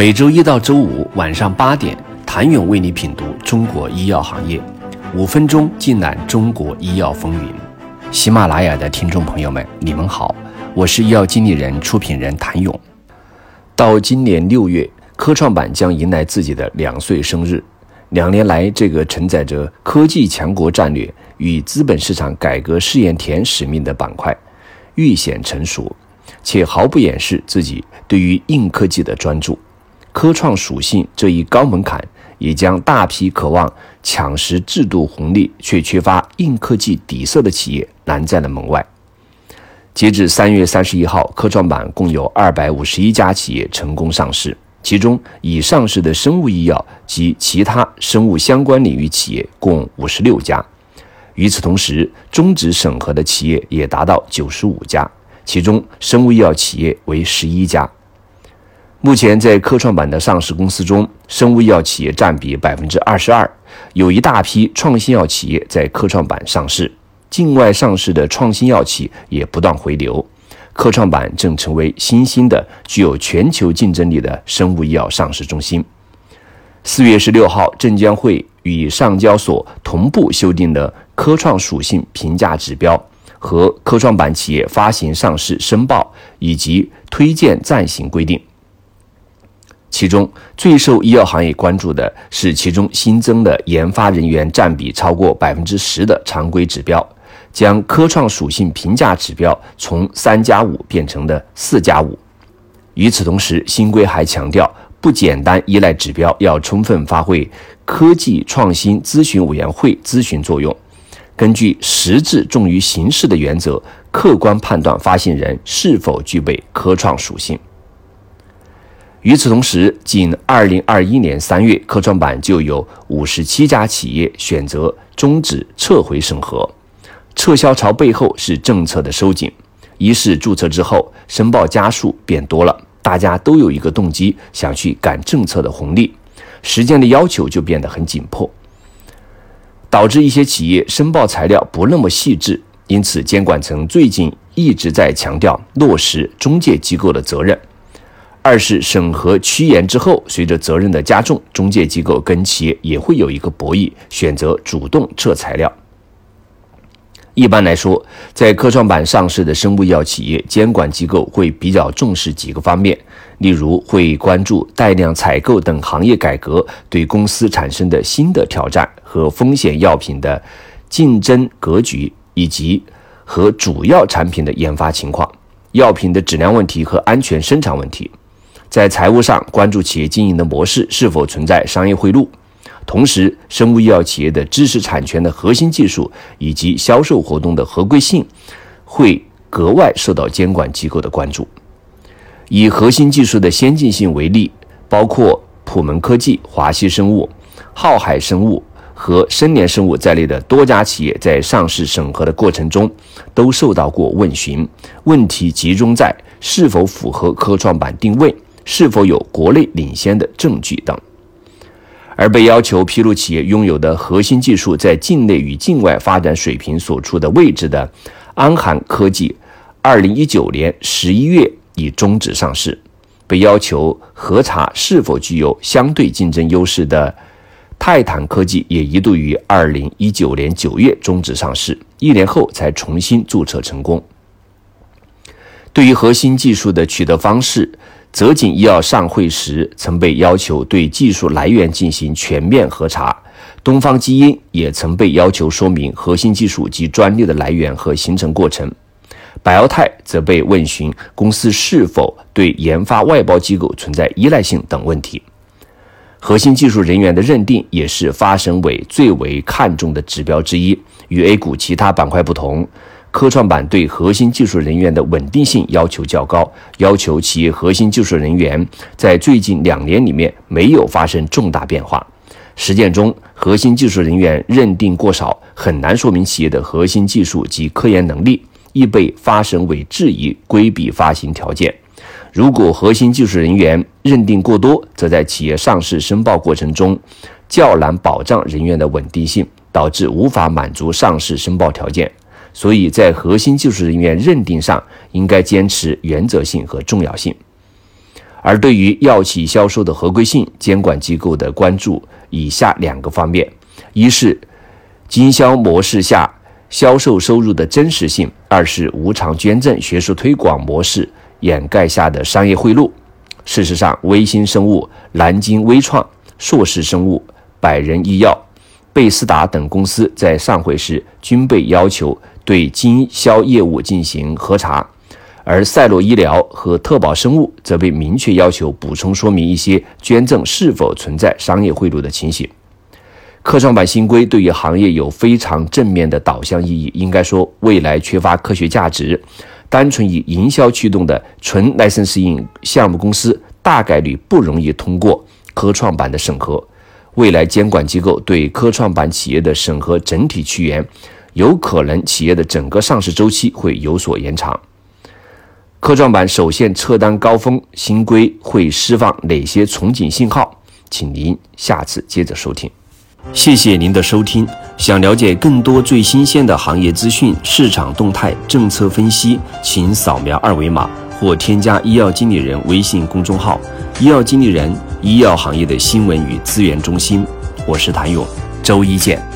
每周一到周五晚上八点，谭勇为你品读中国医药行业，五分钟尽览中国医药风云。喜马拉雅的听众朋友们，你们好，我是医药经理人、出品人谭勇。到今年六月，科创板将迎来自己的两岁生日。两年来，这个承载着科技强国战略与资本市场改革试验田使命的板块，愈显成熟，且毫不掩饰自己对于硬科技的专注。科创属性这一高门槛，也将大批渴望抢食制度红利却缺乏硬科技底色的企业拦在了门外。截至三月三十一号，科创板共有二百五十一家企业成功上市，其中已上市的生物医药及其他生物相关领域企业共五十六家。与此同时，终止审核的企业也达到九十五家，其中生物医药企业为十一家。目前在科创板的上市公司中，生物医药企业占比百分之二十二，有一大批创新药企业在科创板上市，境外上市的创新药企也不断回流，科创板正成为新兴的、具有全球竞争力的生物医药上市中心。四月十六号，证监会与上交所同步修订了科创属性评价指标和科创板企业发行上市申报以及推荐暂行规定。其中最受医药行业关注的是其中新增的研发人员占比超过百分之十的常规指标，将科创属性评价指标从三加五变成了四加五。与此同时，新规还强调，不简单依赖指标，要充分发挥科技创新咨询委员会咨询作用，根据实质重于形式的原则，客观判断发行人是否具备科创属性。与此同时，仅2021年3月，科创板就有57家企业选择终止撤回审核。撤销潮背后是政策的收紧，一是注册之后申报家数变多了，大家都有一个动机想去赶政策的红利，时间的要求就变得很紧迫，导致一些企业申报材料不那么细致。因此，监管层最近一直在强调落实中介机构的责任。二是审核趋严之后，随着责任的加重，中介机构跟企业也会有一个博弈，选择主动撤材料。一般来说，在科创板上市的生物医药企业，监管机构会比较重视几个方面，例如会关注带量采购等行业改革对公司产生的新的挑战和风险药品的竞争格局，以及和主要产品的研发情况、药品的质量问题和安全生产问题。在财务上关注企业经营的模式是否存在商业贿赂，同时生物医药企业的知识产权的核心技术以及销售活动的合规性会格外受到监管机构的关注。以核心技术的先进性为例，包括普门科技、华西生物、浩海生物和深联生物在内的多家企业在上市审核的过程中都受到过问询，问题集中在是否符合科创板定位。是否有国内领先的证据等，而被要求披露企业拥有的核心技术在境内与境外发展水平所处的位置的安涵科技，二零一九年十一月已终止上市；被要求核查是否具有相对竞争优势的泰坦科技，也一度于二零一九年九月终止上市，一年后才重新注册成功。对于核心技术的取得方式，泽锦医药上会时曾被要求对技术来源进行全面核查，东方基因也曾被要求说明核心技术及专利的来源和形成过程，百奥泰则被问询公司是否对研发外包机构存在依赖性等问题。核心技术人员的认定也是发审委最为看重的指标之一，与 A 股其他板块不同。科创板对核心技术人员的稳定性要求较高，要求企业核心技术人员在最近两年里面没有发生重大变化。实践中，核心技术人员认定过少，很难说明企业的核心技术及科研能力，易被发审委质疑规避发行条件。如果核心技术人员认定过多，则在企业上市申报过程中较难保障人员的稳定性，导致无法满足上市申报条件。所以在核心技术人员认定上，应该坚持原则性和重要性。而对于药企销售的合规性，监管机构的关注以下两个方面：一是经销模式下销售收入的真实性；二是无偿捐赠、学术推广模式掩盖下的商业贿赂。事实上，微星生物、南京微创、硕士生物、百人医药、贝斯达等公司在上会时均被要求对经销业务进行核查。而赛诺医疗和特宝生物则被明确要求补充说明一些捐赠是否存在商业贿赂的情形。科创板新规对于行业有非常正面的导向意义，应该说未来缺乏科学价值、单纯以营销驱动的纯 licensing 项目公司，大概率不容易通过科创板的审核。未来监管机构对科创板企业的审核整体趋严，有可能企业的整个上市周期会有所延长。科创板首现撤单高峰，新规会释放哪些憧憬信号？请您下次接着收听。谢谢您的收听。想了解更多最新鲜的行业资讯、市场动态、政策分析，请扫描二维码或添加医药经理人微信公众号“医药经理人”——医药行业的新闻与资源中心。我是谭勇，周一见。